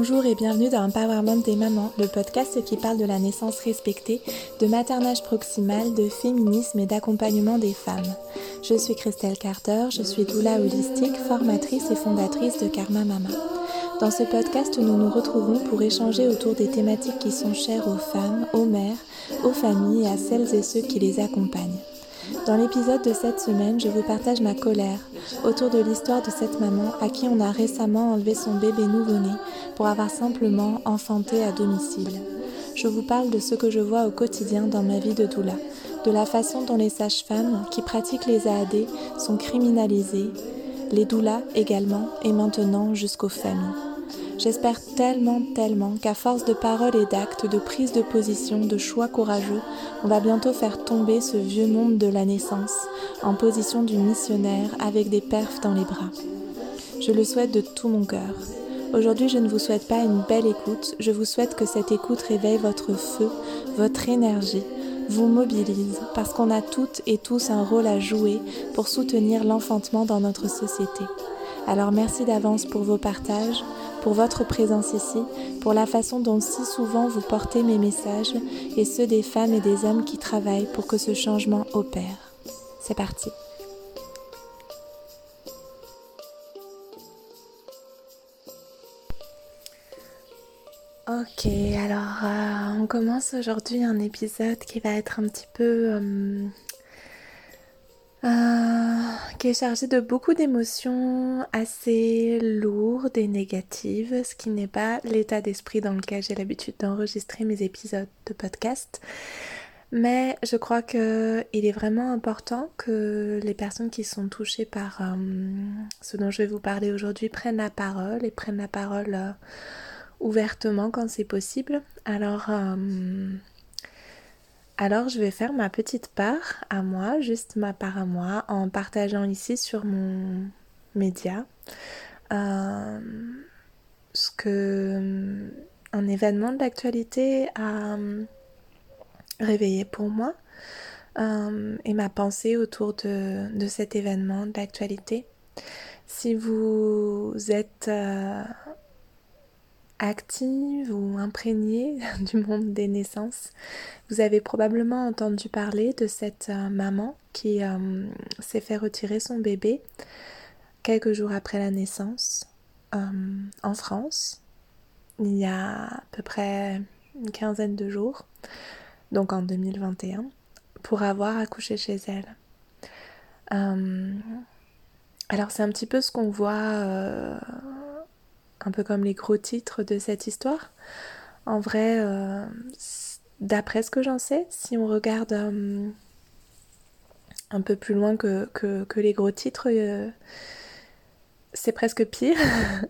Bonjour et bienvenue dans Empowerment des mamans, le podcast qui parle de la naissance respectée, de maternage proximal, de féminisme et d'accompagnement des femmes. Je suis Christelle Carter, je suis doula holistique, formatrice et fondatrice de Karma Mama. Dans ce podcast, nous nous retrouvons pour échanger autour des thématiques qui sont chères aux femmes, aux mères, aux familles et à celles et ceux qui les accompagnent. Dans l'épisode de cette semaine, je vous partage ma colère autour de l'histoire de cette maman à qui on a récemment enlevé son bébé nouveau-né pour avoir simplement enfanté à domicile. Je vous parle de ce que je vois au quotidien dans ma vie de doula, de la façon dont les sages-femmes qui pratiquent les AAD sont criminalisées, les doulas également, et maintenant jusqu'aux familles. J'espère tellement, tellement qu'à force de paroles et d'actes, de prise de position, de choix courageux, on va bientôt faire tomber ce vieux monde de la naissance en position du missionnaire avec des perfs dans les bras. Je le souhaite de tout mon cœur. Aujourd'hui, je ne vous souhaite pas une belle écoute, je vous souhaite que cette écoute réveille votre feu, votre énergie, vous mobilise, parce qu'on a toutes et tous un rôle à jouer pour soutenir l'enfantement dans notre société. Alors merci d'avance pour vos partages, pour votre présence ici, pour la façon dont si souvent vous portez mes messages et ceux des femmes et des hommes qui travaillent pour que ce changement opère. C'est parti. Ok, alors euh, on commence aujourd'hui un épisode qui va être un petit peu euh, euh, qui est chargé de beaucoup d'émotions assez lourdes et négatives, ce qui n'est pas l'état d'esprit dans lequel j'ai l'habitude d'enregistrer mes épisodes de podcast. Mais je crois qu'il est vraiment important que les personnes qui sont touchées par euh, ce dont je vais vous parler aujourd'hui prennent la parole et prennent la parole euh, ouvertement quand c'est possible. Alors, alors je vais faire ma petite part à moi, juste ma part à moi, en partageant ici sur mon média euh, ce que euh, un événement d'actualité a euh, réveillé pour moi et ma pensée autour de, de cet événement d'actualité. Si vous êtes active ou imprégnée du monde des naissances, vous avez probablement entendu parler de cette euh, maman qui euh, s'est fait retirer son bébé quelques jours après la naissance euh, en France, il y a à peu près une quinzaine de jours, donc en 2021, pour avoir accouché chez elle. alors c'est un petit peu ce qu'on voit un peu comme les gros titres de cette histoire. En vrai, euh, d'après ce que j'en sais, si on regarde euh, un peu plus loin que, les gros titres, euh, c'est presque pire,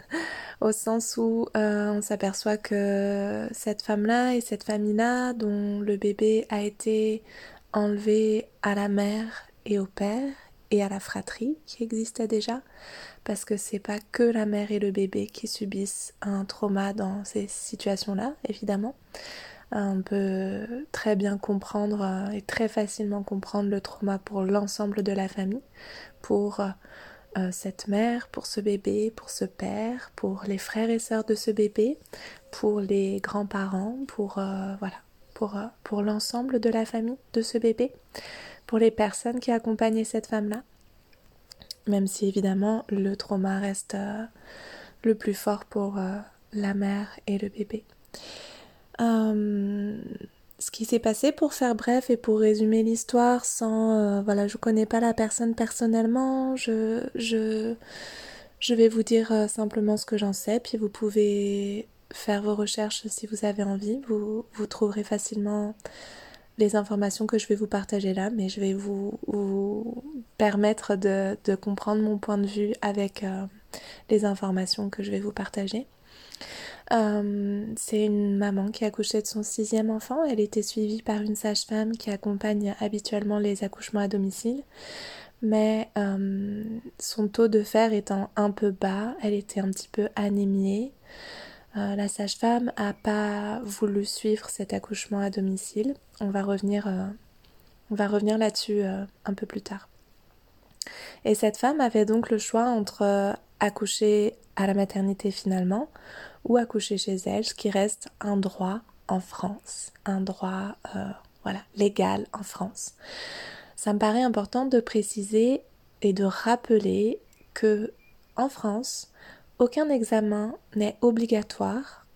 au sens où on s'aperçoit que cette femme-là et cette famille-là, dont le bébé a été enlevé à la mère et au père et à la fratrie qui existait déjà, parce que c'est pas que la mère et le bébé qui subissent un trauma dans ces situations-là, évidemment. On peut très bien comprendre euh, et très facilement comprendre le trauma pour l'ensemble de la famille, pour euh, cette mère, pour ce bébé, pour ce père, pour les frères et sœurs de ce bébé, pour les grands-parents, pour euh, voilà, pour, pour l'ensemble de la famille de ce bébé, pour les personnes qui accompagnaient cette femme-là. Même si évidemment le trauma reste euh, le plus fort pour euh, la mère et le bébé. Euh, ce qui s'est passé pour faire bref et pour résumer l'histoire sans voilà je connais pas la personne personnellement. Je je je vais vous dire simplement ce que j'en sais. Puis vous pouvez faire vos recherches si vous avez envie. Vous vous trouverez facilement les informations que je vais vous partager là, mais je vais vous, permettre de, comprendre mon point de vue avec euh, les informations que je vais vous partager. Euh, c'est une maman qui a accouché de son sixième enfant. Elle était suivie par une sage-femme qui accompagne habituellement les accouchements à domicile. Mais euh, son taux de fer étant un peu bas, elle était un petit peu anémiée. Euh, la sage-femme a pas voulu suivre cet accouchement à domicile. On va revenir, euh, on va revenir là-dessus euh, un peu plus tard. Et cette femme avait donc le choix entre accoucher à la maternité finalement ou accoucher chez elle, ce qui reste un droit en France, un droit voilà, légal en France. Ça me paraît important de préciser et de rappeler que en France, aucun examen n'est obligatoire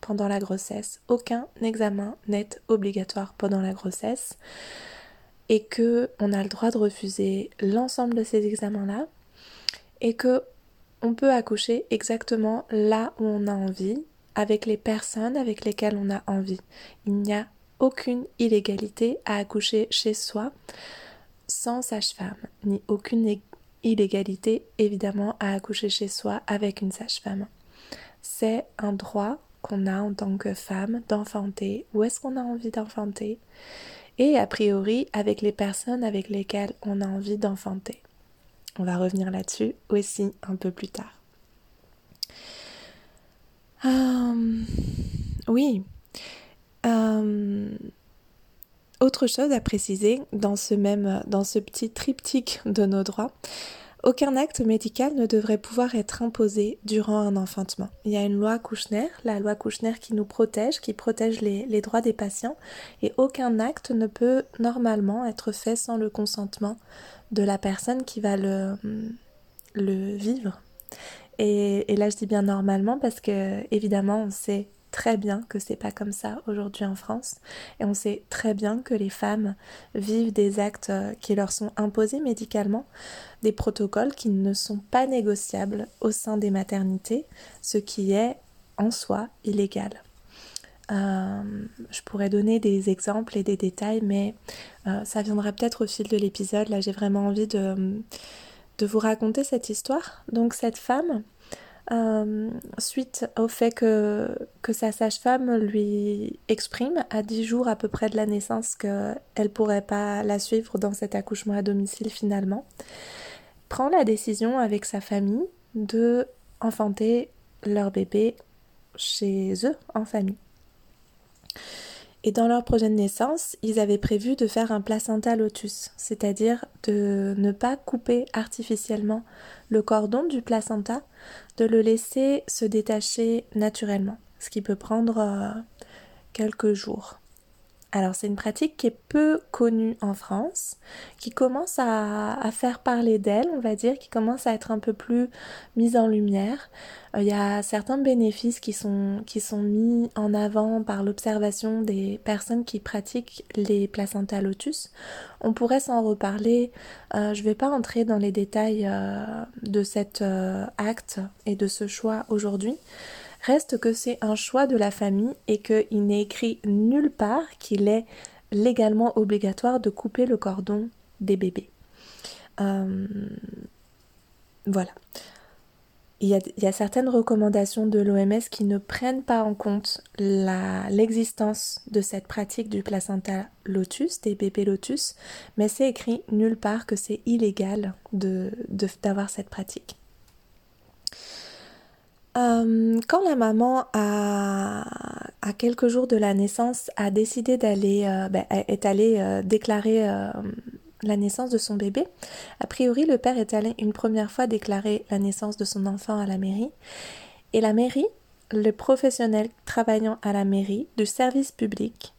pendant la grossesse. Aucun examen n'est obligatoire pendant la grossesse et que on a le droit de refuser l'ensemble de ces examens-là et que on peut accoucher exactement là où on a envie, avec les personnes avec lesquelles on a envie. Il n'y a aucune illégalité à accoucher chez soi sans sage-femme, ni aucune illégalité évidemment à accoucher chez soi avec une sage-femme. C'est un droit qu'on a en tant que femme d'enfanter, où est-ce qu'on a envie d'enfanter, et a priori avec les personnes avec lesquelles on a envie d'enfanter. On va revenir là-dessus aussi un peu plus tard. Euh, oui. Euh, autre chose à préciser dans ce même, dans ce petit triptyque de nos droits, aucun acte médical ne devrait pouvoir être imposé durant un enfantement. Il y a une loi Kouchner, la loi Kouchner qui nous protège, qui protège les, droits des patients, et aucun acte ne peut normalement être fait sans le consentement de la personne qui va le, vivre. Et, et là, je dis bien normalement parce que, évidemment, on sait très bien que c'est pas comme ça aujourd'hui en France et on sait très bien que les femmes vivent des actes euh, qui leur sont imposés médicalement, des protocoles qui ne sont pas négociables au sein des maternités, ce qui est en soi illégal. Euh, je pourrais donner des exemples et des détails, mais euh, ça viendra peut-être au fil de l'épisode. Là, j'ai vraiment envie de, de vous raconter cette histoire. Donc, cette femme, euh, suite au fait que, que sa sage-femme lui exprime à 10 jours à peu près de la naissance qu'elle pourrait pas la suivre dans cet accouchement à domicile finalement, prend la décision avec sa famille de enfanter leur bébé chez eux en famille. Et dans leur projet de naissance, ils avaient prévu de faire un placenta lotus, c'est-à-dire de ne pas couper artificiellement le cordon du placenta, de le laisser se détacher naturellement, ce qui peut prendre euh, quelques jours. Alors c'est une pratique qui est peu connue en France, qui commence à, faire parler d'elle, on va dire, qui commence à être un peu plus mise en lumière. Euh, il y a certains bénéfices qui sont, mis en avant par l'observation des personnes qui pratiquent les placentas lotus. On pourrait s'en reparler. Euh, je ne vais pas entrer dans les détails euh, de cet acte et de ce choix aujourd'hui. Reste que c'est un choix de la famille et qu'il n'est écrit nulle part qu'il est légalement obligatoire de couper le cordon des bébés. Euh, voilà. Il y, a, certaines recommandations de l'OMS qui ne prennent pas en compte l'existence de cette pratique du placenta lotus, des bébés lotus, mais c'est écrit nulle part que c'est illégal d'avoir de, cette pratique. Euh, quand la maman a, à quelques jours de la naissance a décidé d'aller, euh, ben, est allée euh, déclarer la naissance de son bébé, a priori le père est allé une première fois déclarer la naissance de son enfant à la mairie, et la mairie, le professionnel travaillant à la mairie du service public,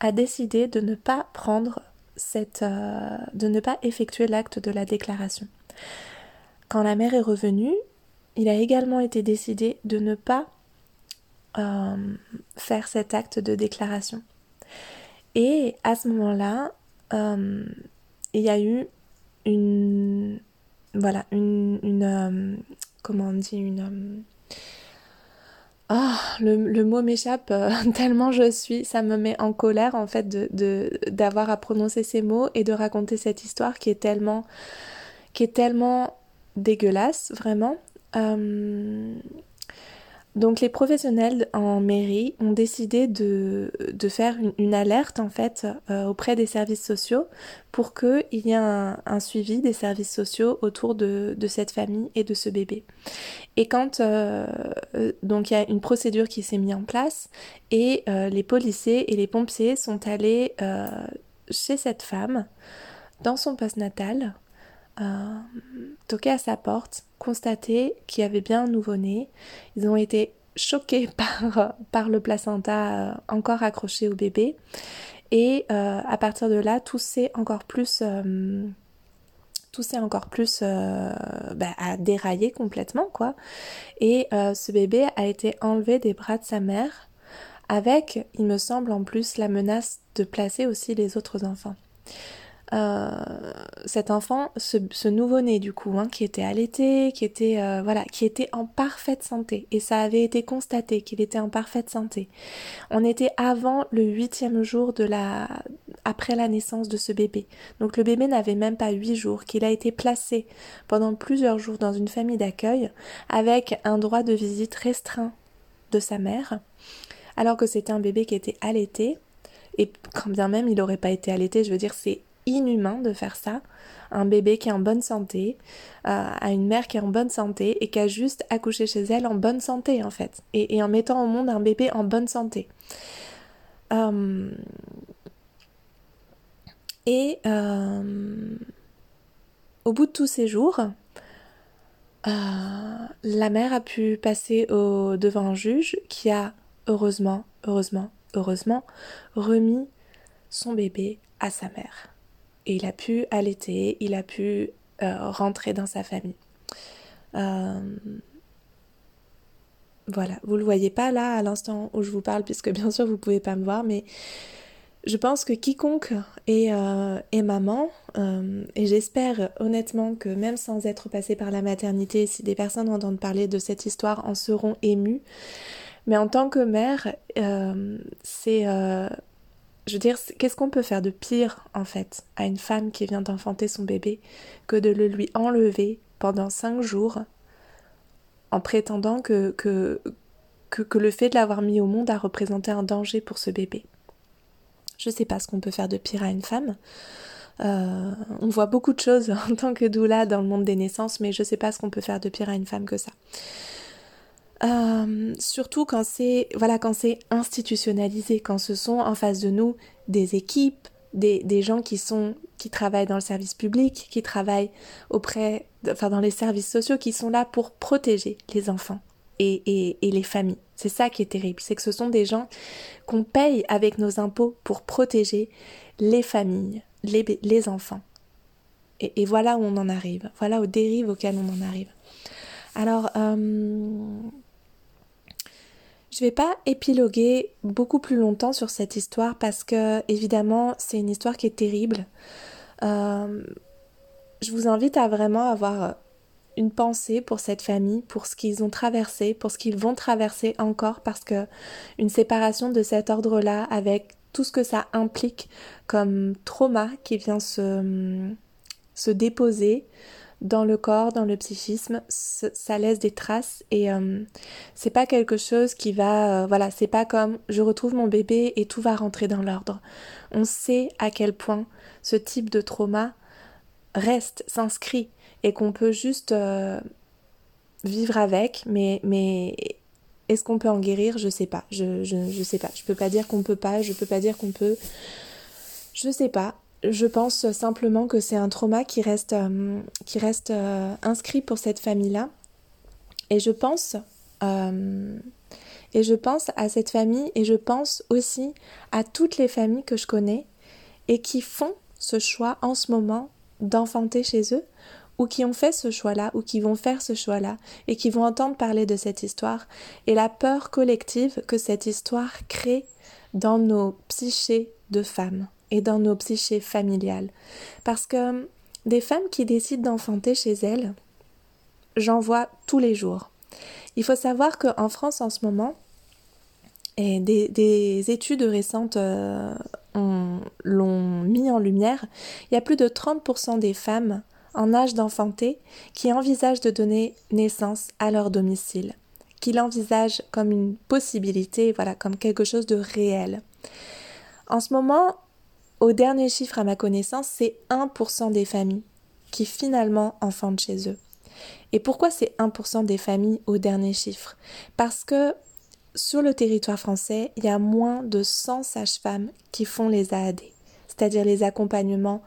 a décidé de ne pas prendre cette, de ne pas effectuer l'acte de la déclaration. Quand la mère est revenue, il a également été décidé de ne pas euh, faire cet acte de déclaration. Et à ce moment-là, euh, il y a eu une. Voilà, une. une euh, comment on dit Une. Ah, le, mot m'échappe tellement je suis, ça me met en colère en fait de d'avoir à prononcer ces mots et de raconter cette histoire qui est tellement qui est tellement dégueulasse vraiment donc les professionnels en mairie ont décidé de, faire une, alerte en fait euh, auprès des services sociaux pour qu'il y ait un, suivi des services sociaux autour de, cette famille et de ce bébé. Et quand euh, il y a une procédure qui s'est mise en place et les policiers et les pompiers sont allés chez cette femme dans son poste natal toqué à sa porte, constaté qu'il y avait bien un nouveau-né. Ils ont été choqués par, le placenta encore accroché au bébé. Et à partir de là, tout s'est encore plus tout s'est encore plus euh, bah, dérailler complètement quoi. Et euh, ce bébé a été enlevé des bras de sa mère avec, il me semble en plus, la menace de placer aussi les autres enfants. Euh, cet enfant, ce, nouveau-né du coup, hein, qui était allaité, qui était euh, voilà, qui était en parfaite santé, et ça avait été constaté qu'il était en parfaite santé. On était avant le huitième jour de la, après la naissance de ce bébé. Donc le bébé n'avait même pas huit jours, qu'il a été placé pendant plusieurs jours dans une famille d'accueil avec un droit de visite restreint de sa mère, alors que c'était un bébé qui était allaité. Et quand bien même il n'aurait pas été allaité, je veux dire, c'est inhumain de faire ça. Un bébé qui est en bonne santé, euh, à une mère qui est en bonne santé et qui a juste accouché chez elle en bonne santé en fait. Et, en mettant au monde un bébé en bonne santé. Euh, et euh, au bout de tous ces jours, la mère a pu passer au, devant un juge qui a heureusement, heureusement, heureusement remis son bébé à sa mère et il a pu allaiter, il a pu euh, rentrer dans sa famille. Euh, voilà, vous le voyez pas là à l'instant où je vous parle, puisque bien sûr vous pouvez pas me voir, mais je pense que quiconque est, euh, maman, et j'espère honnêtement que même sans être passé par la maternité, si des personnes entendent parler de cette histoire en seront émues. Mais en tant que mère, c'est je veux dire, qu'est-ce qu'on peut faire de pire, en fait, à une femme qui vient d'enfanter son bébé, que de le lui enlever pendant cinq jours, en prétendant que, le fait de l'avoir mis au monde a représenté un danger pour ce bébé? Je sais pas ce qu'on peut faire de pire à une femme. Euh, on voit beaucoup de choses en tant que doula dans le monde des naissances, mais je sais pas ce qu'on peut faire de pire à une femme que ça. Euh, surtout quand c'est voilà quand c'est institutionnalisé, quand ce sont en face de nous des équipes, des, des, gens qui sont qui travaillent dans le service public, qui travaillent auprès, enfin dans les services sociaux, qui sont là pour protéger les enfants et, et, les familles. C'est ça qui est terrible, c'est que ce sont des gens qu'on paye avec nos impôts pour protéger les familles, les, les enfants. Et, et, voilà où on en arrive, voilà aux dérives auxquelles on en arrive. Alors, euh, je vais pas épiloguer beaucoup plus longtemps sur cette histoire parce que évidemment c'est une histoire qui est terrible. Euh, je vous invite à vraiment avoir une pensée pour cette famille, pour ce qu'ils ont traversé, pour ce qu'ils vont traverser encore parce que une séparation de cet ordre-là avec tout ce que ça implique comme trauma qui vient se déposer, dans le corps, dans le psychisme, ça laisse des traces et euh, c'est pas quelque chose qui va, euh, voilà, c'est pas comme je retrouve mon bébé et tout va rentrer dans l'ordre. On sait à quel point ce type de trauma reste, s'inscrit et qu'on peut juste euh, vivre avec, mais, mais est-ce qu'on peut en guérir? Je sais pas, je, je, je sais pas. Je peux pas dire qu'on peut pas, je peux pas dire qu'on peut. Je sais pas je pense simplement que c'est un trauma qui reste, euh, qui reste euh, inscrit pour cette famille-là. Et je pense, euh, et je pense à cette famille et je pense aussi à toutes les familles que je connais et qui font ce choix en ce moment d'enfanter chez eux ou qui ont fait ce choix-là ou qui vont faire ce choix-là et qui vont entendre parler de cette histoire et la peur collective que cette histoire crée dans nos psychés de femmes et dans nos psychés familiales. Parce que des femmes qui décident d'enfanter chez elles, j'en vois tous les jours. Il faut savoir qu'en France en ce moment, et des, études récentes euh, l'ont mis en lumière, il y a plus de 30% des femmes en âge d'enfanter qui envisagent de donner naissance à leur domicile, qui l'envisagent comme une possibilité, voilà, comme quelque chose de réel. En ce moment, au dernier chiffre à ma connaissance, c'est 1% des familles qui finalement enfantent chez eux. Et pourquoi c'est 1% des familles au dernier chiffre? Parce que sur le territoire français, il y a moins de 100 sages-femmes qui font les AAD, c'est-à-dire les accompagnements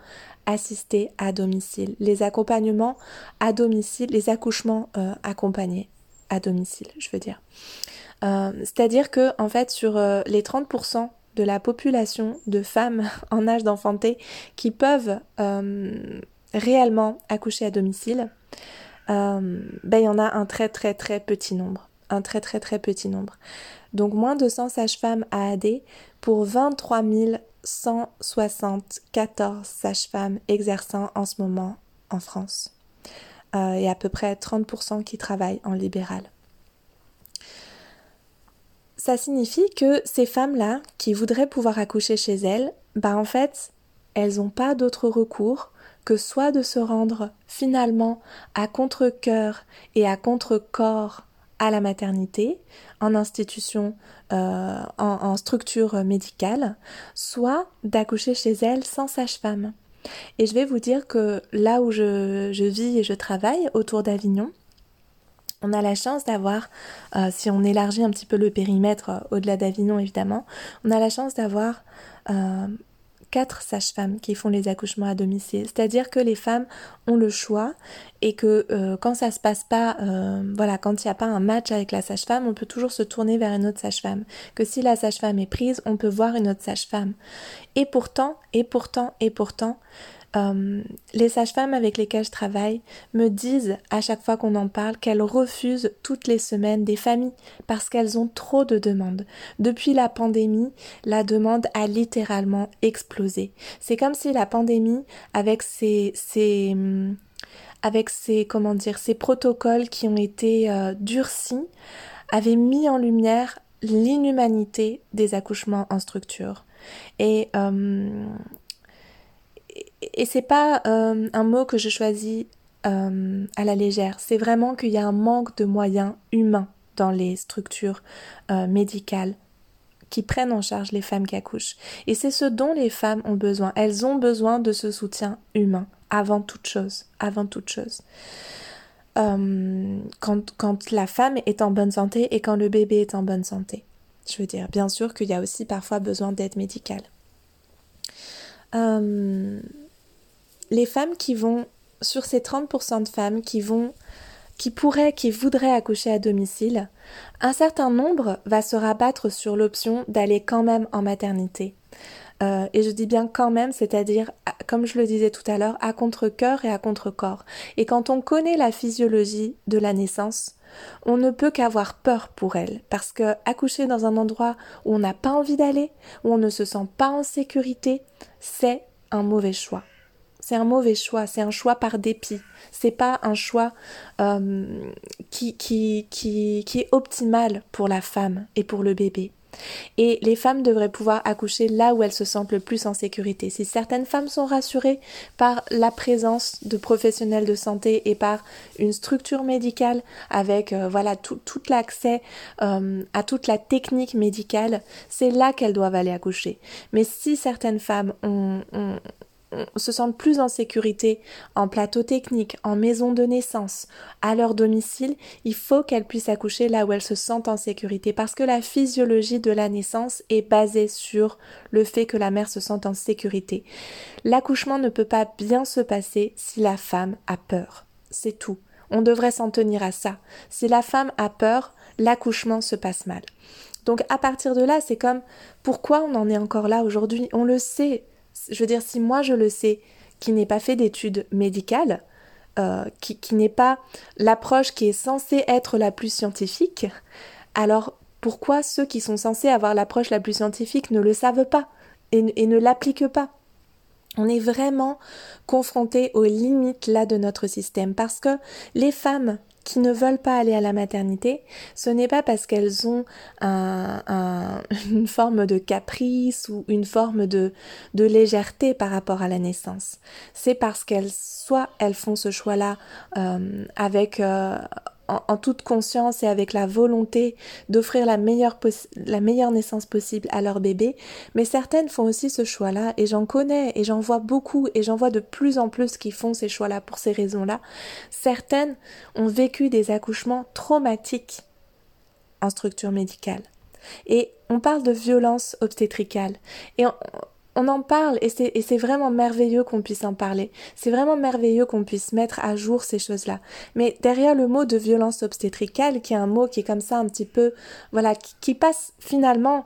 assistés à domicile, les accompagnements à domicile, les accouchements euh, accompagnés à domicile, je veux dire. Euh, c'est-à-dire que en fait sur euh, les 30% de la population de femmes en âge d'enfanter qui peuvent réellement accoucher à domicile, ben il y en a un très très très petit nombre, un très très très petit nombre. Donc moins de 100 sages-femmes à AD pour 23 174 sages-femmes exerçant en ce moment en France. Euh, et à peu près 30% qui travaillent en libéral. Ça signifie que ces femmes-là, qui voudraient pouvoir accoucher chez elles, bah en fait, elles n'ont pas d'autre recours que soit de se rendre finalement à contre-coeur et à contre-corps à la maternité, en institution, euh, en, structure médicale, soit d'accoucher chez elle sans sage-femme. Et je vais vous dire que là où je, vis et je travaille, autour d'Avignon, on a la chance d'avoir, euh, si on élargit un petit peu le périmètre euh, au-delà d'Avignon évidemment, on a la chance d'avoir quatre sages-femmes qui font les accouchements à domicile. C'est-à-dire que les femmes ont le choix et que euh, quand ça se passe pas, euh, voilà, quand il n'y a pas un match avec la sage-femme, on peut toujours se tourner vers une autre sage-femme. Que si la sage-femme est prise, on peut voir une autre sage-femme. Et pourtant, et pourtant, et pourtant, euh, les sages-femmes avec lesquelles je travaille me disent à chaque fois qu'on en parle qu'elles refusent toutes les semaines des familles parce qu'elles ont trop de demandes. Depuis la pandémie, la demande a littéralement explosé. C'est comme si la pandémie, avec ses, ses avec ses comment dire protocoles qui ont été euh, durcis, avait mis en lumière l'inhumanité des accouchements en structure. Et euh, et c'est pas euh, un mot que je choisis euh, à la légère, c'est vraiment qu'il y a un manque de moyens humains dans les structures euh, médicales qui prennent en charge les femmes qui accouchent. Et c'est ce dont les femmes ont besoin. Elles ont besoin de ce soutien humain, avant toute chose. Avant toute chose. quand, la femme est en bonne santé et quand le bébé est en bonne santé. Je veux dire, bien sûr qu'il y a aussi parfois besoin d'aide médicale. Les femmes qui vont, sur ces 30% de femmes qui vont, qui pourraient, qui voudraient accoucher à domicile, un certain nombre va se rabattre sur l'option d'aller quand même en maternité. Euh, et je dis bien quand même, c'est-à-dire, comme je le disais tout à l'heure, à contre-coeur et à contre-corps. Et quand on connaît la physiologie de la naissance, on ne peut qu'avoir peur pour elle, parce que accoucher dans un endroit où on n'a pas envie d'aller, où on ne se sent pas en sécurité, c'est un mauvais choix. C'est un mauvais choix, c'est un choix par dépit. C'est pas un choix euh, qui, qui, qui, qui est optimal pour la femme et pour le bébé. Et les femmes devraient pouvoir accoucher là où elles se sentent le plus en sécurité. Si certaines femmes sont rassurées par la présence de professionnels de santé et par une structure médicale avec euh, voilà tout, l'accès euh, à toute la technique médicale, c'est là qu'elles doivent aller accoucher. Mais si certaines femmes ont, se sentent plus en sécurité en plateau technique, en maison de naissance, à leur domicile, il faut qu'elles puissent accoucher là où elles se sentent en sécurité parce que la physiologie de la naissance est basée sur le fait que la mère se sente en sécurité. L'accouchement ne peut pas bien se passer si la femme a peur. C'est tout. On devrait s'en tenir à ça. Si la femme a peur, l'accouchement se passe mal. Donc à partir de là, c'est comme pourquoi on en est encore là aujourd'hui? On le sait, je veux dire, si moi je le sais, qui n'ai pas fait d'études médicales, euh, qui, n'est pas l'approche qui est censée être la plus scientifique, alors pourquoi ceux qui sont censés avoir l'approche la plus scientifique ne le savent pas et, et ne l'appliquent pas? On est vraiment confronté aux limites là de notre système. Parce que les femmes qui ne veulent pas aller à la maternité, ce n'est pas parce qu'elles ont une forme de caprice ou une forme de, de légèreté par rapport à la naissance. C'est parce qu'elles, soit elles font ce choix-là euh, avec euh, en, toute conscience et avec la volonté d'offrir la meilleure, la meilleure naissance possible à leur bébé, mais certaines font aussi ce choix-là, et j'en connais, et j'en vois beaucoup, et j'en vois de plus en plus qui font ces choix-là pour ces raisons-là. Certaines ont vécu des accouchements traumatiques en structure médicale. Et on parle de violence obstétricale. Et on en parle et c'est vraiment merveilleux qu'on puisse en parler. C'est vraiment merveilleux qu'on puisse mettre à jour ces choses-là. Mais derrière le mot de violence obstétricale, qui est un mot qui est comme ça un petit peu, voilà, qui passe finalement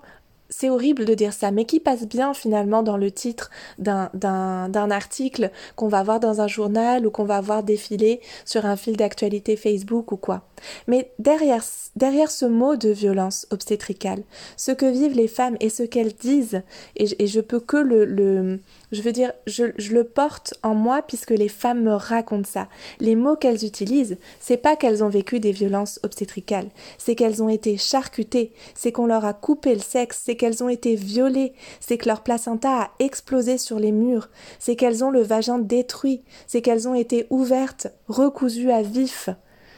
c'est horrible de dire ça, mais qui passe bien finalement dans le titre d'un article qu'on va voir dans un journal ou qu'on va voir défiler sur un fil d'actualité Facebook ou quoi. Mais derrière, derrière ce mot de violence obstétricale, ce que vivent les femmes et ce qu'elles disent, et, et, je peux que le, le je veux dire, je, le porte en moi puisque les femmes me racontent ça. Les mots qu'elles utilisent, c'est pas qu'elles ont vécu des violences obstétricales, c'est qu'elles ont été charcutées, c'est qu'on leur a coupé le sexe, c'est qu'elles ont été violées, c'est que leur placenta a explosé sur les murs, c'est qu'elles ont le vagin détruit, c'est qu'elles ont été ouvertes, recousues à vif.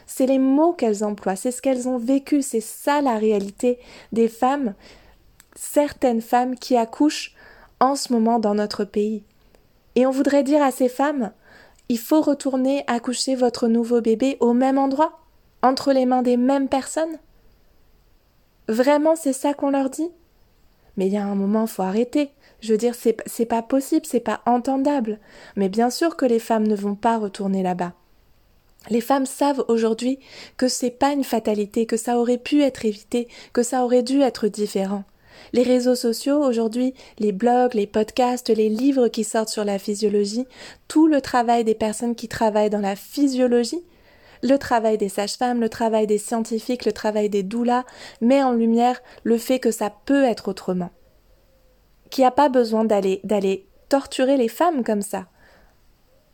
C'est les mots qu'elles emploient, c'est ce qu'elles ont vécu, c'est ça la réalité des femmes, certaines femmes qui accouchent en ce moment dans notre pays. Et on voudrait dire à ces femmes il faut retourner accoucher votre nouveau bébé au même endroit, entre les mains des mêmes personnes. Vraiment, c'est ça qu'on leur dit? Mais il y a un moment, faut arrêter. Je veux dire, c'est, pas possible, c'est pas entendable. Mais bien sûr que les femmes ne vont pas retourner là-bas. Les femmes savent aujourd'hui que c'est pas une fatalité, que ça aurait pu être évité, que ça aurait dû être différent. Les réseaux sociaux aujourd'hui, les blogs, les podcasts, les livres qui sortent sur la physiologie, tout le travail des personnes qui travaillent dans la physiologie, le travail des sages-femmes, le travail des scientifiques, le travail des doulas met en lumière le fait que ça peut être autrement. Qu'il n'y a pas besoin d'aller d'aller torturer les femmes comme ça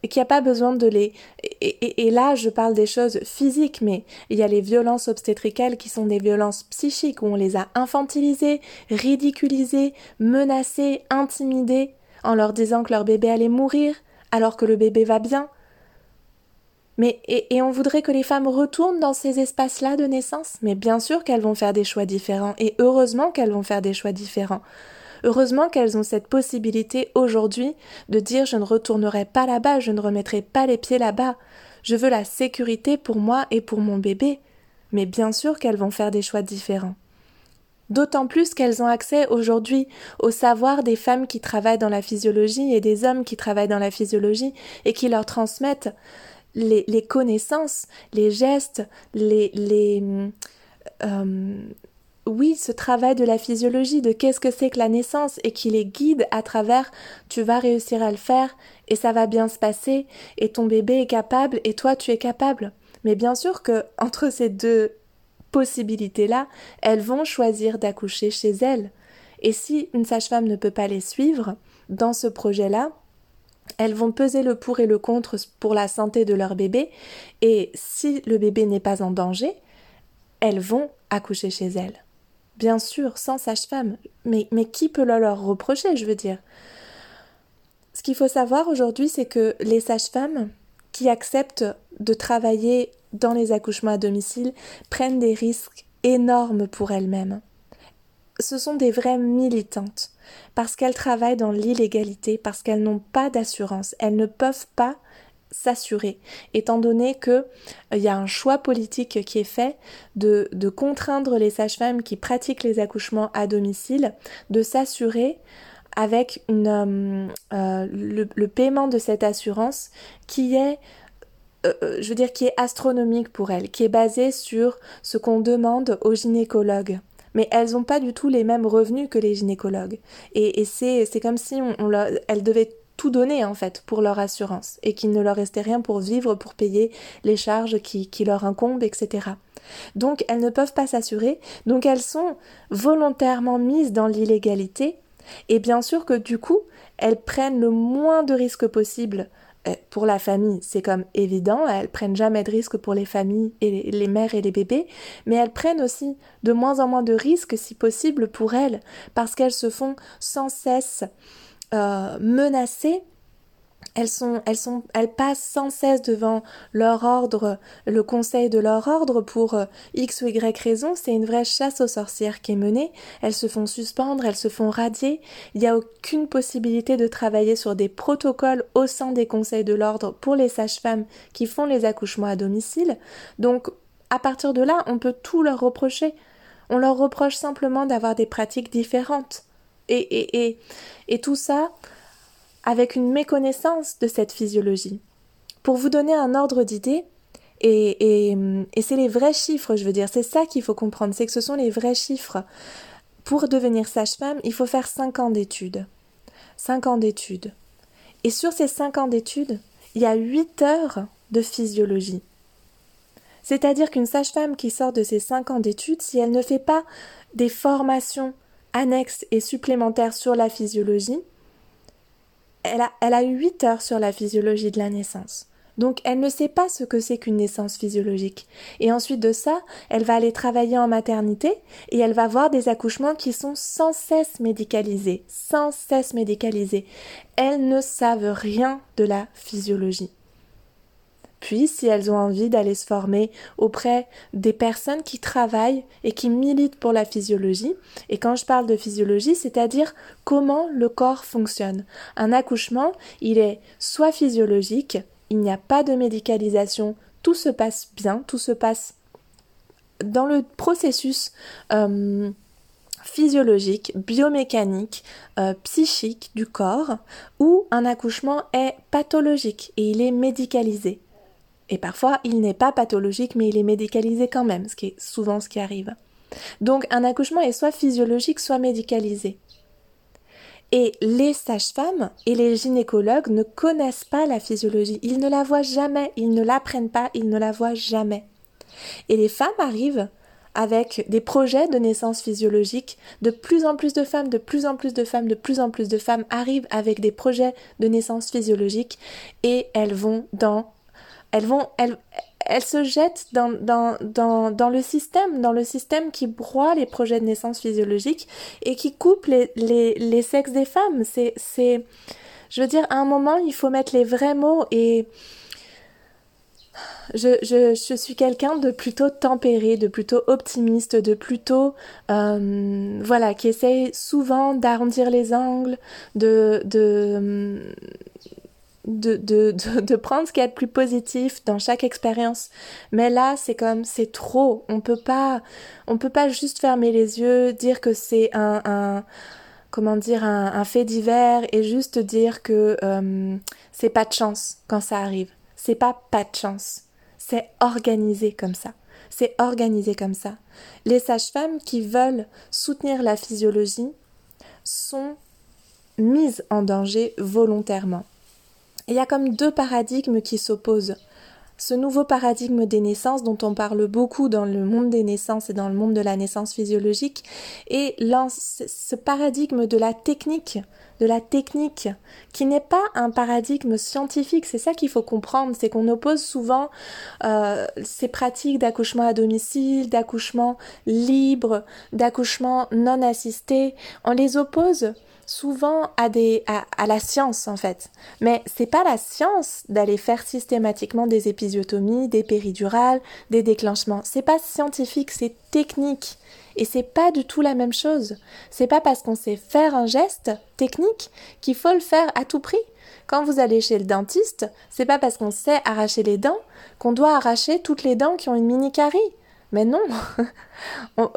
et qu'il n'y a pas besoin de les... Et, là, je parle des choses physiques, mais il y a les violences obstétricales qui sont des violences psychiques, où on les a infantilisées, ridiculisées, menacées, intimidées, en leur disant que leur bébé allait mourir, alors que le bébé va bien. Mais et, et on voudrait que les femmes retournent dans ces espaces-là de naissance, mais bien sûr qu'elles vont faire des choix différents, et heureusement qu'elles vont faire des choix différents. Heureusement qu'elles ont cette possibilité aujourd'hui de dire je ne retournerai pas là-bas, je ne remettrai pas les pieds là-bas. Je veux la sécurité pour moi et pour mon bébé. Mais bien sûr qu'elles vont faire des choix différents. D'autant plus qu'elles ont accès aujourd'hui au savoir des femmes qui travaillent dans la physiologie et des hommes qui travaillent dans la physiologie et qui leur transmettent les, connaissances, les gestes, les, les euh, oui, ce travail de la physiologie, de qu'est-ce que c'est que la naissance, et qui les guide à travers tu vas réussir à le faire, et ça va bien se passer, et ton bébé est capable, et toi tu es capable. Mais bien sûr que entre ces deux possibilités-là, elles vont choisir d'accoucher chez elles. Et si une sage-femme ne peut pas les suivre dans ce projet-là, elles vont peser le pour et le contre pour la santé de leur bébé, et si le bébé n'est pas en danger, elles vont accoucher chez elles. Bien sûr, sans sage-femme. Mais, mais qui peut le leur reprocher, je veux dire? Ce qu'il faut savoir aujourd'hui, c'est que les sages-femmes qui acceptent de travailler dans les accouchements à domicile prennent des risques énormes pour elles-mêmes. Ce sont des vraies militantes, parce qu'elles travaillent dans l'illégalité, parce qu'elles n'ont pas d'assurance, elles ne peuvent pas s'assurer, étant donné que euh, il y a un choix politique qui est fait de, de contraindre les sages-femmes qui pratiquent les accouchements à domicile de s'assurer avec une, euh, euh, le, paiement de cette assurance qui est je veux qui est astronomique pour elles, qui est basé sur ce qu'on demande aux gynécologues mais elles n'ont pas du tout les mêmes revenus que les gynécologues. Et, c'est, comme si on elles devaient tout donner en fait pour leur assurance et qu'il ne leur restait rien pour vivre, pour payer les charges qui, qui leur incombent, etc. Donc elles ne peuvent pas s'assurer, donc elles sont volontairement mises dans l'illégalité. Et bien sûr que du coup elles prennent le moins de risques possible euh, pour la famille, c'est comme évident, elles prennent jamais de risques pour les familles et les mères et les bébés, mais elles prennent aussi de moins en moins de risques si possible pour elles, parce qu'elles se font sans cesse euh, menacées, elles sont, elles sont, elles passent sans cesse devant leur ordre, le conseil de leur ordre pour euh, X ou Y raison. C'est une vraie chasse aux sorcières qui est menée. Elles se font suspendre, elles se font radier. Il n'y a aucune possibilité de travailler sur des protocoles au sein des conseils de l'ordre pour les sages-femmes qui font les accouchements à domicile. Donc, à partir de là, on peut tout leur reprocher. On leur reproche simplement d'avoir des pratiques différentes et, et, et tout ça avec une méconnaissance de cette physiologie. Pour vous donner un ordre d'idée, et, et, et c'est les vrais chiffres, je veux dire, c'est ça qu'il faut comprendre, c'est que ce sont les vrais chiffres. Pour devenir sage-femme, il faut faire 5 ans d'études. 5 ans d'études. Et sur ces 5 ans d'études, il y a 8 heures de physiologie. C'est-à-dire qu'une sage-femme qui sort de ses 5 ans d'études, si elle ne fait pas des formations annexes et supplémentaires sur la physiologie, elle a, elle a eu 8 heures sur la physiologie de la naissance. Donc elle ne sait pas ce que c'est qu'une naissance physiologique. Et ensuite de ça, elle va aller travailler en maternité et elle va voir des accouchements qui sont sans cesse médicalisés, sans cesse médicalisés. Elles ne savent rien de la physiologie. Puis, si elles ont envie d'aller se former auprès des personnes qui travaillent et qui militent pour la physiologie, et quand je parle de physiologie, c'est-à-dire comment le corps fonctionne. Un accouchement, il est soit physiologique, il n'y a pas de médicalisation, tout se passe bien, tout se passe dans le processus euh, physiologique, biomécanique, euh, psychique du corps, où un accouchement est pathologique et il est médicalisé. Et parfois, il n'est pas pathologique, mais il est médicalisé quand même, ce qui est souvent ce qui arrive. Donc, un accouchement est soit physiologique, soit médicalisé. Et les sages-femmes et les gynécologues ne connaissent pas la physiologie. Ils ne la voient jamais, ils ne l'apprennent pas, ils ne la voient jamais. Et les femmes arrivent avec des projets de naissance physiologique. De plus en plus de femmes, de plus en plus de femmes, de plus en plus de femmes arrivent avec des projets de naissance physiologique et elles vont dans elles vont, elles, elles se jettent dans, dans, dans, dans, le système, dans le système qui broie les projets de naissance physiologique et qui coupe les, les, les sexes des femmes. C'est, c'est, je veux dire, à un moment, il faut mettre les vrais mots et je, je, je suis quelqu'un de plutôt tempéré, de plutôt optimiste, de plutôt, euh, voilà, qui essaye souvent d'arrondir les angles, de, de, de, de, de, prendre ce qu'il y a de plus positif dans chaque expérience. Mais là, c'est comme, c'est trop. On peut pas, on peut pas juste fermer les yeux, dire que c'est un, un, comment dire, un, un, fait divers et juste dire que euh, c'est pas de chance quand ça arrive. C'est pas pas de chance. C'est organisé comme ça. C'est organisé comme ça. Les sages-femmes qui veulent soutenir la physiologie sont mises en danger volontairement il y a comme deux paradigmes qui s'opposent. Ce nouveau paradigme des naissances dont on parle beaucoup dans le monde des naissances et dans le monde de la naissance physiologique et ce paradigme de la technique, de la technique qui n'est pas un paradigme scientifique. C'est ça qu'il faut comprendre, c'est qu'on oppose souvent euh, ces pratiques d'accouchement à domicile, d'accouchement libre, d'accouchement non assisté. On les oppose souvent à la science en fait. Mais c'est pas la science d'aller faire systématiquement des épisiotomies, des péridurales, des déclenchements. C'est pas scientifique, c'est technique. Et c'est pas du tout la même chose. C'est pas parce qu'on sait faire un geste technique qu'il faut le faire à tout prix. Quand vous allez chez le dentiste, c'est pas parce qu'on sait arracher les dents qu'on doit arracher toutes les dents qui ont une mini carie. Mais non, euh,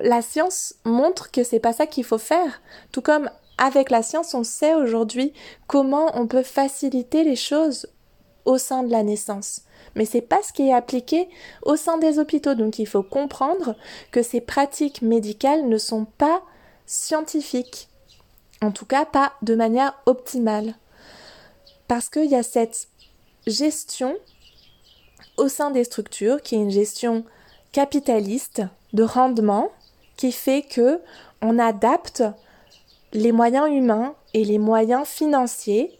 la science montre que c'est pas ça qu'il faut faire. Tout comme avec la science, on sait aujourd'hui comment on peut faciliter les choses au sein de la naissance. Mais c'est pas ce qui est appliqué au sein des hôpitaux. Donc il faut comprendre que ces pratiques médicales ne sont pas scientifiques. En tout cas, pas de manière optimale. Parce qu'il y a cette gestion au sein des structures qui est une gestion capitaliste de rendement qui fait que on adapte les moyens humains et les moyens financiers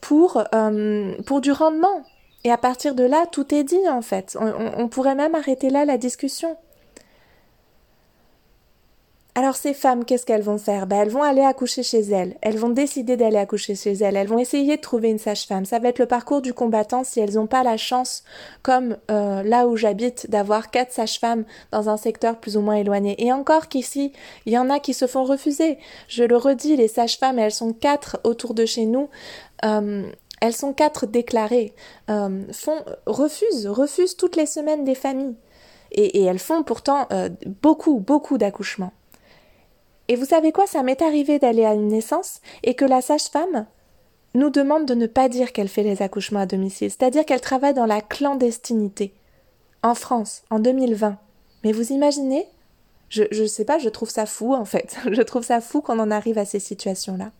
pour, euh, pour du rendement. Et à partir de là, tout est dit en fait. on pourrait même arrêter là la discussion. Alors ces femmes, qu'est-ce qu'elles vont faire? Ben, Elles vont aller accoucher chez elles. Elles vont décider d'aller accoucher chez elles. Elles vont essayer de trouver une sage-femme. Ça va être le parcours du combattant si elles n'ont pas la chance, comme euh, là où j'habite, d'avoir quatre sages-femmes dans un secteur plus ou moins éloigné. Et encore qu'ici, il y en a qui se font refuser. Je le redis, les sages-femmes, elles sont quatre autour de chez nous. Euh, elles sont quatre déclarées. Euh, font, refusent, refusent toutes les semaines des familles. Et, et elles font pourtant beaucoup, beaucoup d'accouchements. Et vous savez quoi, ça m'est arrivé d'aller à une naissance et que la sage-femme nous demande de ne pas dire qu'elle fait les accouchements à domicile, c'est-à-dire qu'elle travaille dans la clandestinité. En France, en 2020. Mais vous imaginez je, je sais pas, je trouve ça fou en fait. Je trouve ça fou qu'on en arrive à ces situations-là.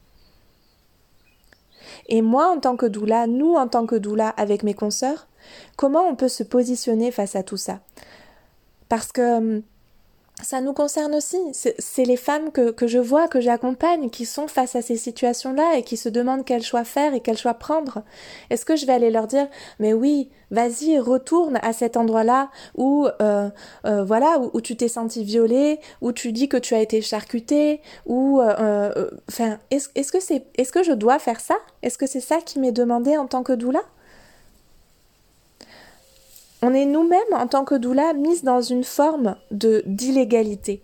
Et moi, en tant que doula, nous, en tant que doula, avec mes consoeurs, comment on peut se positionner face à tout ça? Parce que hum, ça nous concerne aussi. C'est les femmes que, que, je vois, que j'accompagne, qui sont face à ces situations-là et qui se demandent quel choix faire et quel choix prendre. Est-ce que je vais aller leur dire, mais oui, vas-y, retourne à cet endroit-là où, euh, euh, voilà, où, tu t'es senti violée, où tu dis que tu as été charcutée, ou, euh, enfin, est-ce est-ce que c'est, est-ce que je dois faire ça? Est-ce que c'est ça qui m'est demandé en tant que doula? On est nous-mêmes, en tant que doula, mises dans une forme de d'illégalité,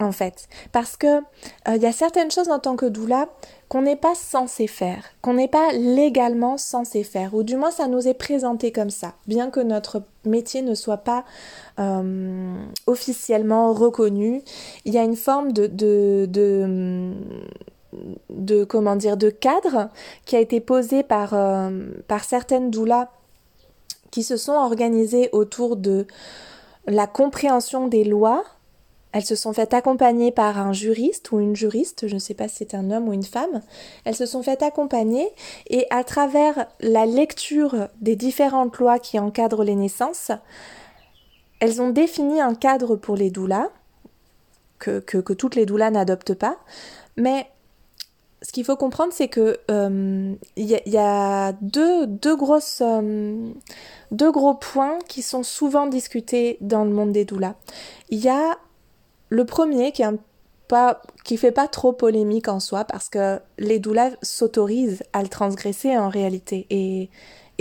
en fait. Parce que euh, il y a certaines choses en tant que doula qu'on n'est pas censé faire, qu'on n'est pas légalement censé faire, ou du moins ça nous est présenté comme ça, bien que notre métier ne soit pas euh, officiellement reconnu. Il y a une forme de, de, de comment dire de cadre qui a été posé par, euh, par certaines doulas qui se sont organisées autour de la compréhension des lois. Elles se sont faites accompagner par un juriste ou une juriste, je ne sais pas si c'est un homme ou une femme. Elles se sont faites accompagner et à travers la lecture des différentes lois qui encadrent les naissances, elles ont défini un cadre pour les doulas, que, que, toutes les doulas n'adoptent pas, mais ce qu'il faut comprendre, c'est que il euh, y, a deux, deux grosses, euh, deux gros points qui sont souvent discutés dans le monde des doulas. Il y a le premier qui est pas, qui fait pas trop polémique en soi parce que les doulas s'autorisent à le transgresser en réalité et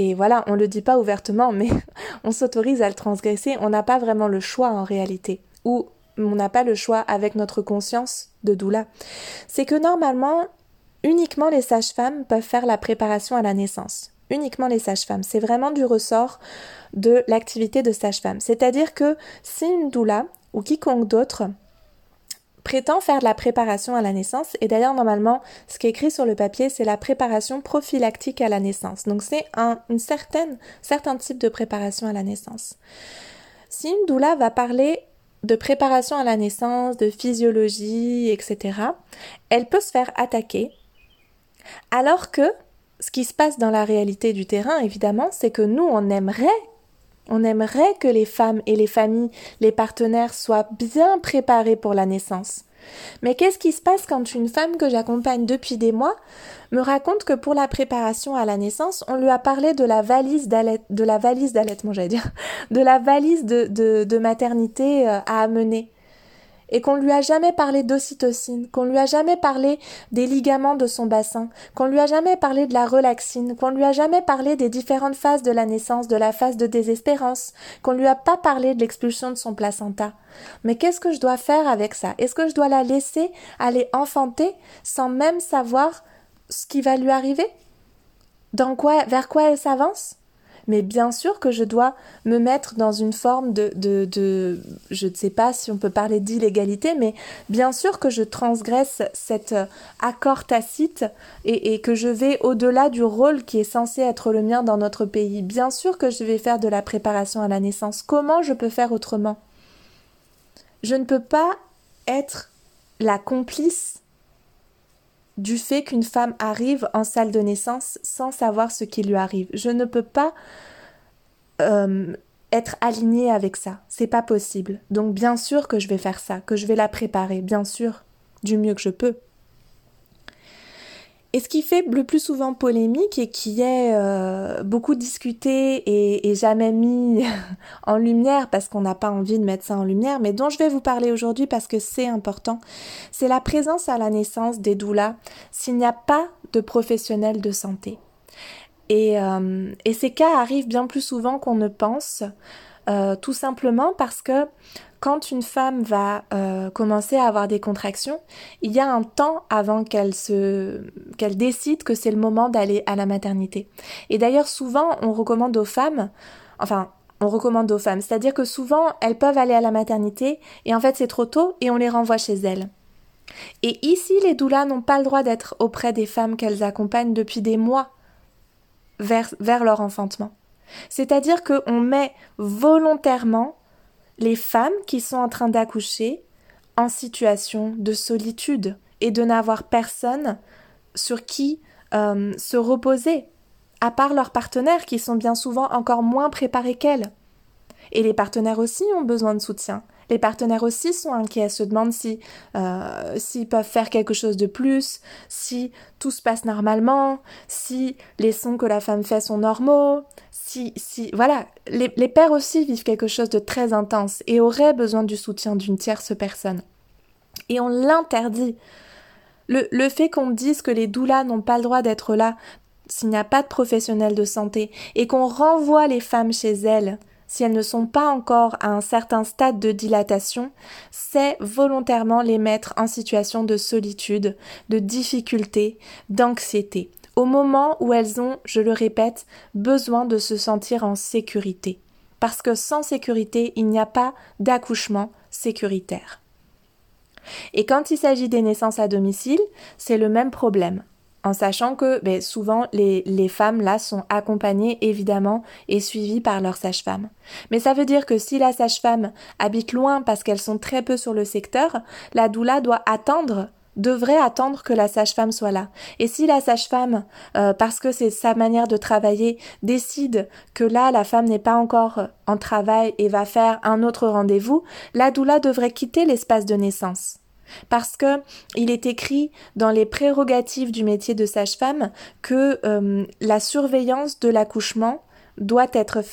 et voilà, on le dit pas ouvertement, mais on s'autorise à le transgresser. On n'a pas vraiment le choix en réalité. Ou on n'a pas le choix avec notre conscience de doula. C'est que normalement, uniquement les sages-femmes peuvent faire la préparation à la naissance. Uniquement les sages-femmes. C'est vraiment du ressort de l'activité de sage-femme. C'est-à-dire que si une doula ou quiconque d'autre prétend faire de la préparation à la naissance, et d'ailleurs normalement ce qui est écrit sur le papier c'est la préparation prophylactique à la naissance. Donc c'est un une certain type de préparation à la naissance. Si une doula va parler de préparation à la naissance, de physiologie, etc., elle peut se faire attaquer alors que ce qui se passe dans la réalité du terrain, évidemment, c'est que nous, on aimerait, on aimerait que les femmes et les familles, les partenaires soient bien préparés pour la naissance. Mais qu'est-ce qui se passe quand une femme que j'accompagne depuis des mois me raconte que pour la préparation à la naissance, on lui a parlé de la valise de la valise d'allaitement, j'allais dire, de la valise de, de maternité euh, à amener? Et qu'on lui a jamais parlé d'ocytocine, qu'on lui a jamais parlé des ligaments de son bassin, qu'on lui a jamais parlé de la relaxine, qu'on lui a jamais parlé des différentes phases de la naissance, de la phase de désespérance, qu'on lui a pas parlé de l'expulsion de son placenta. Mais qu'est-ce que je dois faire avec ça? Est-ce que je dois la laisser aller enfanter sans même savoir ce qui va lui arriver? Dans quoi vers quoi elle s'avance? Mais bien sûr que je dois me mettre dans une forme de, de, de je ne sais pas si on peut parler d'illégalité, mais bien sûr que je transgresse cet euh, accord tacite et, et que je vais au-delà du rôle qui est censé être le mien dans notre pays. Bien sûr que je vais faire de la préparation à la naissance. Comment je peux faire autrement? Je ne peux pas être la complice du fait qu'une femme arrive en salle de naissance sans savoir ce qui lui arrive. Je ne peux pas euh, être alignée avec ça. C'est pas possible. Donc bien sûr que je vais faire ça, que je vais la préparer, bien sûr, du mieux que je peux. Et ce qui fait le plus souvent polémique et qui est euh, beaucoup discuté et, jamais mis en lumière parce qu'on n'a pas envie de mettre ça en lumière, mais dont je vais vous parler aujourd'hui parce que c'est important, c'est la présence à la naissance des doulas s'il n'y a pas de professionnels de santé. Et, euh, et, ces cas arrivent bien plus souvent qu'on ne pense, euh, tout simplement parce que quand une femme va euh, commencer à avoir des contractions, il y a un temps avant qu'elle se qu'elle décide que c'est le moment d'aller à la maternité. Et d'ailleurs souvent on recommande aux femmes, enfin on recommande aux femmes, c'est-à-dire que souvent elles peuvent aller à la maternité et en fait c'est trop tôt et on les renvoie chez elles. Et ici, les doulas n'ont pas le droit d'être auprès des femmes qu'elles accompagnent depuis des mois vers, vers leur enfantement. C'est-à-dire qu'on met volontairement les femmes qui sont en train d'accoucher en situation de solitude et de n'avoir personne sur qui euh, se reposer, à part leurs partenaires qui sont bien souvent encore moins préparés qu'elles. Et les partenaires aussi ont besoin de soutien. Les partenaires aussi sont inquiets, se demandent si euh, s'ils peuvent faire quelque chose de plus, si tout se passe normalement, si les sons que la femme fait sont normaux, si si voilà, les, les pères aussi vivent quelque chose de très intense et auraient besoin du soutien d'une tierce personne. Et on l'interdit. Le, le, fait qu'on dise que les doulas n'ont pas le droit d'être là s'il n'y a pas de professionnel de santé et qu'on renvoie les femmes chez elles si elles ne sont pas encore à un certain stade de dilatation, c'est volontairement les mettre en situation de solitude, de difficulté, d'anxiété, au moment où elles ont, je le répète, besoin de se sentir en sécurité. Parce que sans sécurité, il n'y a pas d'accouchement sécuritaire. Et quand il s'agit des naissances à domicile, c'est le même problème en sachant que ben, souvent les, les, femmes là sont accompagnées évidemment et suivies par leur sage-femme. Mais ça veut dire que si la sage-femme habite loin parce qu'elles sont très peu sur le secteur, la doula doit attendre devrait attendre que la sage-femme soit là. Et si la sage-femme, euh, parce que c'est sa manière de travailler, décide que là, la femme n'est pas encore en travail et va faire un autre rendez-vous, la doula devrait quitter l'espace de naissance. Parce que il est écrit dans les prérogatives du métier de sage-femme que euh, la surveillance de l'accouchement doit être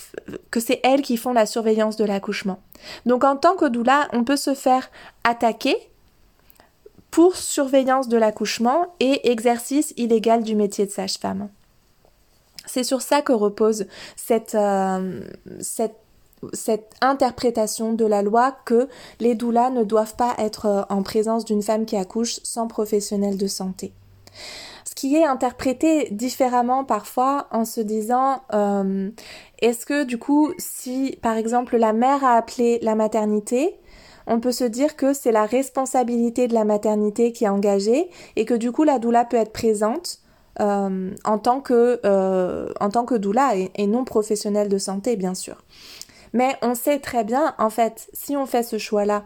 que c'est elles qui font la surveillance de l'accouchement. Donc en tant que doula, on peut se faire attaquer pour surveillance de l'accouchement et exercice illégal du métier de sage-femme. C'est sur ça que repose cette, euh, cette cette interprétation de la loi que les doulas ne doivent pas être euh, en présence d'une femme qui accouche sans professionnel de santé. Ce qui est interprété différemment parfois en se disant euh, est-ce que du coup si par exemple la mère a appelé la maternité on peut se dire que c'est la responsabilité de la maternité qui est engagée et que du coup la doula peut être présente euh, en tant que en tant que doula et non professionnelle de santé bien sûr. Mais on sait très bien, en fait, si on fait ce choix-là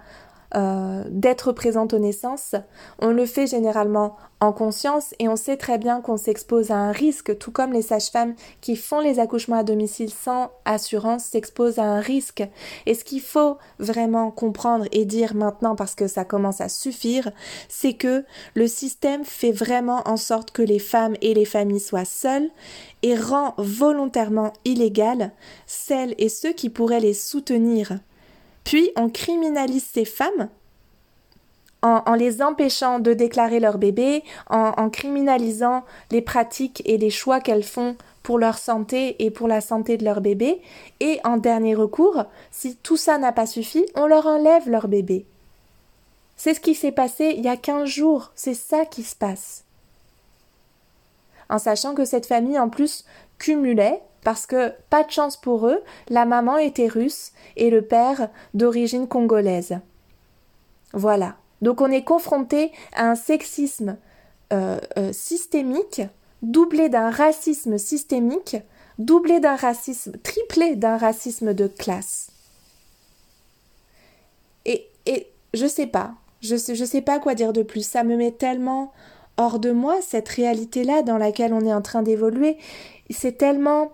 euh, d'être présente aux naissances, on le fait généralement en conscience et on sait très bien qu'on s'expose à un risque, tout comme les sages-femmes qui font les accouchements à domicile sans assurance s'exposent à un risque. Et ce qu'il faut vraiment comprendre et dire maintenant parce que ça commence à suffire, c'est que le système fait vraiment en sorte que les femmes et les familles soient seules et rend volontairement illégales celles et ceux qui pourraient les soutenir. Puis on criminalise ces femmes en, les empêchant de déclarer leur bébé, en, criminalisant les pratiques et les choix qu'elles font pour leur santé et pour la santé de leur bébé, et en dernier recours, si tout ça n'a pas suffi, on leur enlève leur bébé. C'est ce qui s'est passé il y a quinze jours, c'est ça qui se passe. En sachant que cette famille en plus cumulait, parce que pas de chance pour eux, la maman était russe et le père d'origine congolaise. Voilà. Donc on est confronté à un sexisme euh, euh, systémique, doublé d'un racisme systémique, doublé d'un racisme, triplé d'un racisme de classe. Et, et je sais pas, je sais, je sais pas quoi dire de plus. Ça me met tellement hors de moi cette réalité-là dans laquelle on est en train d'évoluer. C'est tellement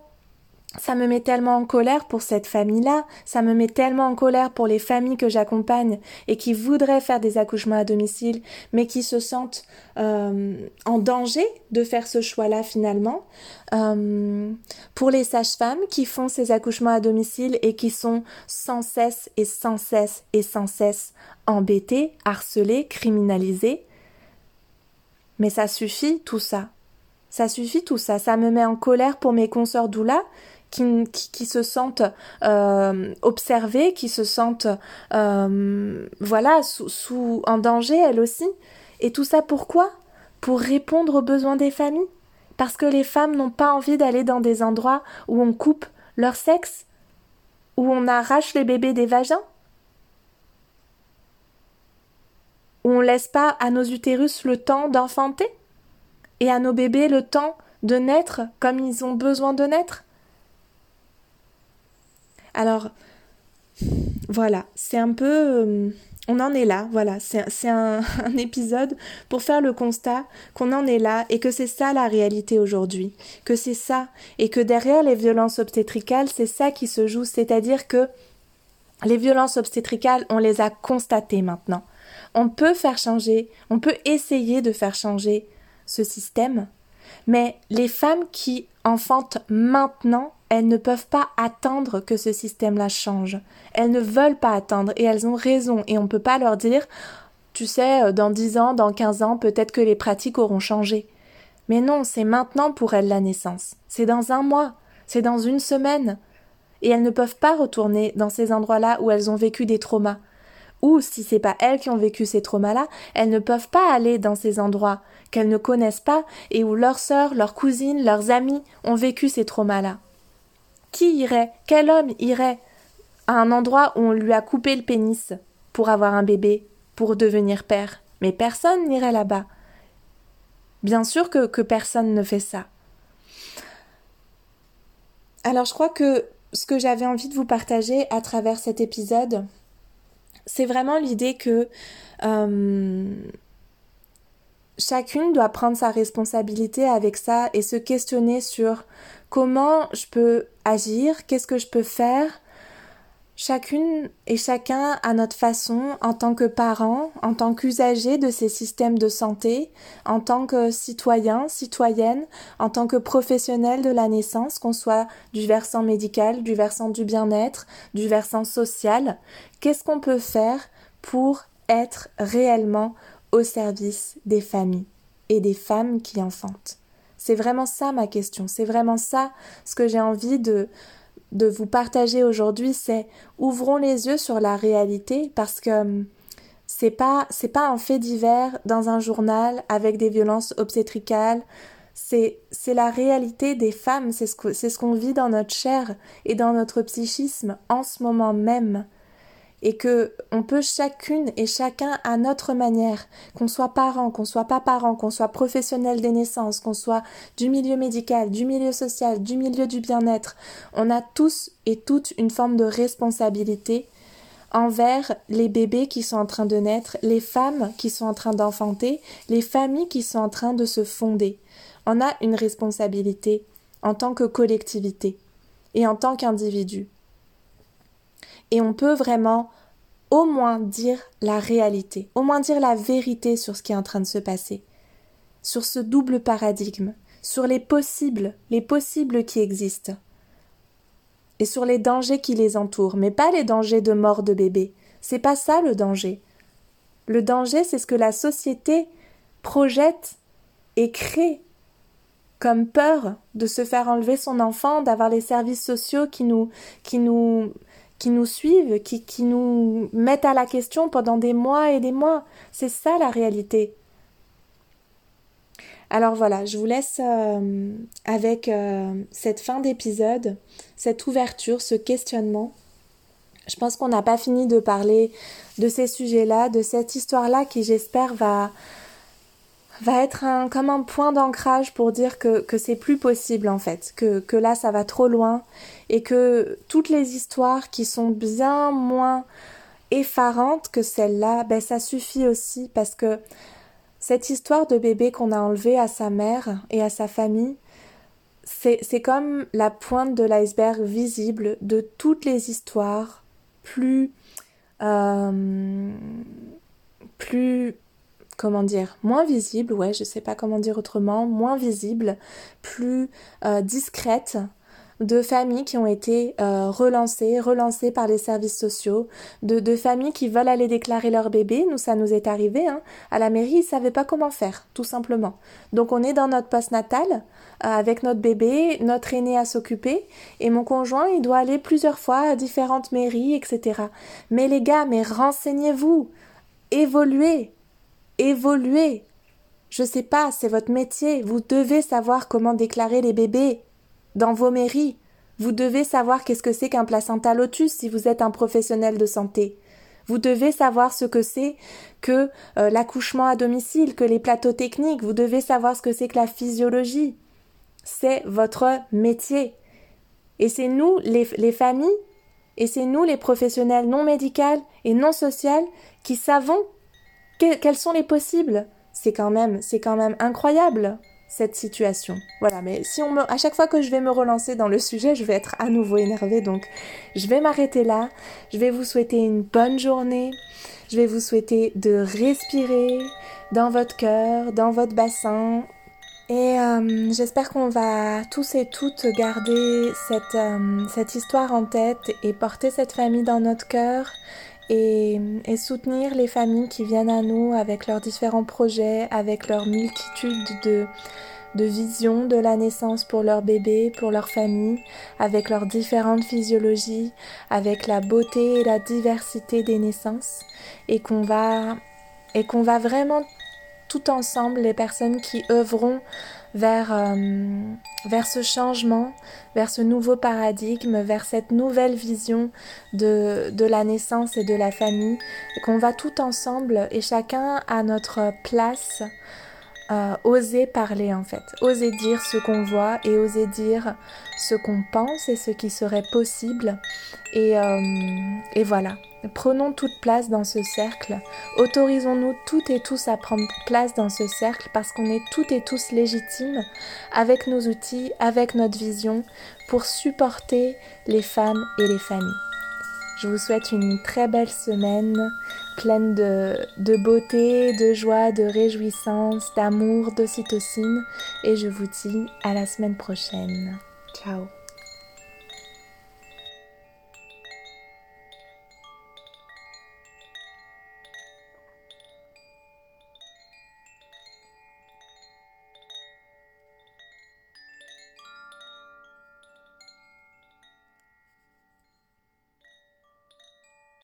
ça me met tellement en colère pour cette famille-là, ça me met tellement en colère pour les familles que j'accompagne et qui voudraient faire des accouchements à domicile, mais qui se sentent euh, en danger de faire ce choix-là finalement. Euh, pour les sages-femmes qui font ces accouchements à domicile et qui sont sans cesse et sans cesse et sans cesse embêtées, harcelées, criminalisées. Mais ça suffit tout ça. Ça suffit tout ça. Ça me met en colère pour mes consoeurs doula qui, se sentent euh, observées, qui se sentent euh, voilà sous, sous, en danger elles aussi. Et tout ça pourquoi? Pour répondre aux besoins des familles. Parce que les femmes n'ont pas envie d'aller dans des endroits où on coupe leur sexe, où on arrache les bébés des vagins, où on laisse pas à nos utérus le temps d'enfanter et à nos bébés le temps de naître comme ils ont besoin de naître. Alors, voilà, c'est un peu... Euh, on en est là, voilà, c'est un, un, épisode pour faire le constat qu'on en est là et que c'est ça la réalité aujourd'hui, que c'est ça, et que derrière les violences obstétricales, c'est ça qui se joue, c'est-à-dire que les violences obstétricales, on les a constatées maintenant. On peut faire changer, on peut essayer de faire changer ce système, mais les femmes qui enfantent maintenant, elles ne peuvent pas attendre que ce système-là change. Elles ne veulent pas attendre et elles ont raison et on ne peut pas leur dire tu sais, euh, dans 10 ans, dans 15 ans, peut-être que les pratiques auront changé. Mais non, c'est maintenant pour elles la naissance. C'est dans un mois, c'est dans une semaine. Et elles ne peuvent pas retourner dans ces endroits-là où elles ont vécu des traumas. Ou si c'est pas elles qui ont vécu ces traumas-là, elles ne peuvent pas aller dans ces endroits qu'elles ne connaissent pas et où leurs sœurs, leurs cousines, leurs amis ont vécu ces traumas-là. Qui irait, quel homme irait à un endroit où on lui a coupé le pénis pour avoir un bébé, pour devenir père? Mais personne n'irait là-bas. Bien sûr que, que personne ne fait ça. Alors je crois que ce que j'avais envie de vous partager à travers cet épisode, c'est vraiment l'idée que euh, chacune doit prendre sa responsabilité avec ça et se questionner sur comment je peux agir, qu'est-ce que je peux faire Chacune et chacun à notre façon, en tant que parents, en tant qu'usagers de ces systèmes de santé, en tant que citoyens, citoyennes, en tant que professionnels de la naissance, qu'on soit du versant médical, du versant du bien-être, du versant social, qu'est-ce qu'on peut faire pour être réellement au service des familles et des femmes qui enfantent? C'est vraiment ça ma question, c'est vraiment ça ce que j'ai envie de de vous partager aujourd'hui, c'est ouvrons les yeux sur la réalité parce que hum, c'est pas c'est pas un fait divers dans un journal avec des violences obstétricales. C'est c'est la réalité des femmes, c'est ce c'est ce qu'on vit dans notre chair et dans notre psychisme en ce moment même et que on peut chacune et chacun à notre manière, qu'on soit parent, qu'on soit pas parent, qu'on soit professionnel des naissances, qu'on soit du milieu médical, du milieu social, du milieu du bien-être, on a tous et toutes une forme de responsabilité envers les bébés qui sont en train de naître, les femmes qui sont en train d'enfanter, les familles qui sont en train de se fonder. On a une responsabilité en tant que collectivité et en tant qu'individu et on peut vraiment au moins dire la réalité, au moins dire la vérité sur ce qui est en train de se passer, sur ce double paradigme, sur les possibles, les possibles qui existent, et sur les dangers qui les entourent, mais pas les dangers de mort de bébé. C'est pas ça le danger. Le danger, c'est ce que la société projette et crée comme peur de se faire enlever son enfant, d'avoir les services sociaux qui nous, qui nous qui nous suivent, qui, qui nous mettent à la question pendant des mois et des mois. C'est ça la réalité. Alors voilà, je vous laisse euh, avec euh, cette fin d'épisode, cette ouverture, ce questionnement. Je pense qu'on n'a pas fini de parler de ces sujets-là, de cette histoire-là qui j'espère va, va être un, comme un point d'ancrage pour dire que, que c'est plus possible en fait, que, que là ça va trop loin et que toutes les histoires qui sont bien moins effarantes que celle-là, ben ça suffit aussi parce que cette histoire de bébé qu'on a enlevé à sa mère et à sa famille, c'est comme la pointe de l'iceberg visible de toutes les histoires plus euh, plus comment dire, moins visible, ouais, je sais pas comment dire autrement, moins visible, plus euh, discrète de familles qui ont été euh, relancées, relancées par les services sociaux, de, de, familles qui veulent aller déclarer leur bébé. Nous, ça nous est arrivé. Hein. À la mairie, ils savaient pas comment faire, tout simplement. Donc, on est dans notre poste natal euh, avec notre bébé, notre aîné à s'occuper, et mon conjoint, il doit aller plusieurs fois à différentes mairies, etc. Mais les gars, mais renseignez-vous, évoluez, évoluez. Je sais pas, c'est votre métier. Vous devez savoir comment déclarer les bébés dans vos mairies. Vous devez savoir qu'est-ce que c'est qu'un placenta lotus si vous êtes un professionnel de santé. Vous devez savoir ce que c'est que euh, l'accouchement à domicile, que les plateaux techniques, vous devez savoir ce que c'est que la physiologie. C'est votre métier. Et c'est nous, les, les familles, et c'est nous, les professionnels non médicaux et non sociaux, qui savons quels sont les possibles. C'est quand même, c'est quand même incroyable cette situation. Voilà, mais si on me, à chaque fois que je vais me relancer dans le sujet, je vais être à nouveau énervée, donc je vais m'arrêter là. Je vais vous souhaiter une bonne journée. Je vais vous souhaiter de respirer dans votre cœur, dans votre bassin. Et euh, j'espère qu'on va tous et toutes garder cette, euh, cette histoire en tête et porter cette famille dans notre cœur et, soutenir les familles qui viennent à nous avec leurs différents projets, avec leur multitude de, de visions de la naissance pour leur bébé, pour leur famille, avec leurs différentes physiologies, avec la beauté et la diversité des naissances, et qu'on va, va vraiment tout ensemble, les personnes qui œuvront vers, euh, vers ce changement, vers ce nouveau paradigme, vers cette nouvelle vision de, de la naissance et de la famille, qu'on va tout ensemble et chacun à notre place euh, oser parler en fait, oser dire ce qu'on voit et oser dire ce qu'on pense et ce qui serait possible. Et, euh, et voilà, prenons toute place dans ce cercle, autorisons-nous toutes et tous à prendre place dans ce cercle parce qu'on est toutes et tous légitimes avec nos outils, avec notre vision pour supporter les femmes et les familles. Je vous souhaite une très belle semaine pleine de, beauté, de joie, de réjouissance, d'amour, d'ocytocine et je vous dis à la semaine prochaine. Ciao